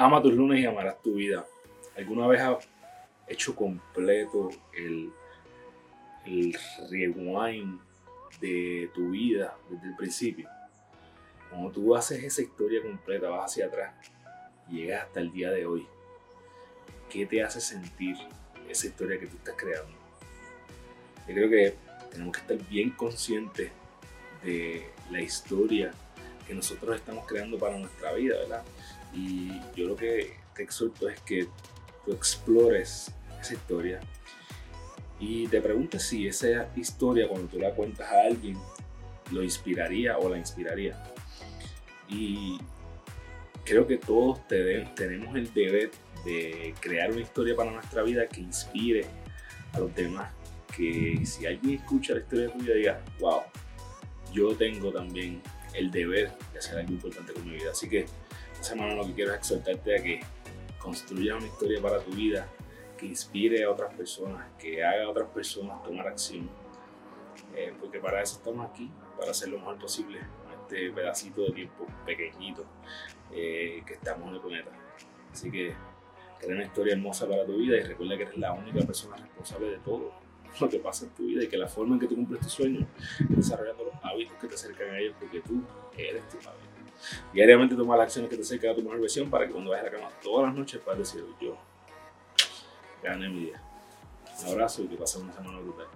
Ama tus lunes y amarás tu vida. ¿Alguna vez has hecho completo el, rewind de tu vida desde el principio? Cuando tú haces esa historia completa, vas hacia atrás llegas hasta el día de hoy. ¿Qué te hace sentir esa historia que tú estás creando? Yo creo que tenemos que estar bien conscientes de la historia nosotros estamos creando para nuestra vida, ¿verdad? Y yo lo que te exhorto es que tú explores esa historia y te preguntes si esa historia, cuando tú la cuentas a alguien, lo inspiraría o la inspiraría. Y creo que todos tenemos el deber de crear una historia para nuestra vida que inspire a los demás. Que si alguien escucha la historia tuya diga, wow, yo tengo también el deber de hacer algo importante con mi vida. Así que esta semana lo que quiero es exhortarte a que construyas una historia para tu vida que inspire a otras personas, que haga a otras personas tomar acción. Eh, porque para eso estamos aquí, para hacer lo mejor posible este pedacito de tiempo pequeñito eh, que estamos en el planeta. Así que crea una historia hermosa para tu vida y recuerda que eres la única persona responsable de todo lo que pasa en tu vida y que la forma en que tú cumples tu sueño es desarrollando los hábitos que te acercan a ellos porque tú eres tu hábito. Diariamente toma las acciones que te acercan a tu mejor versión para que cuando vayas a la cama todas las noches puedas decir yo gané mi día. Un abrazo y que pases una semana brutal.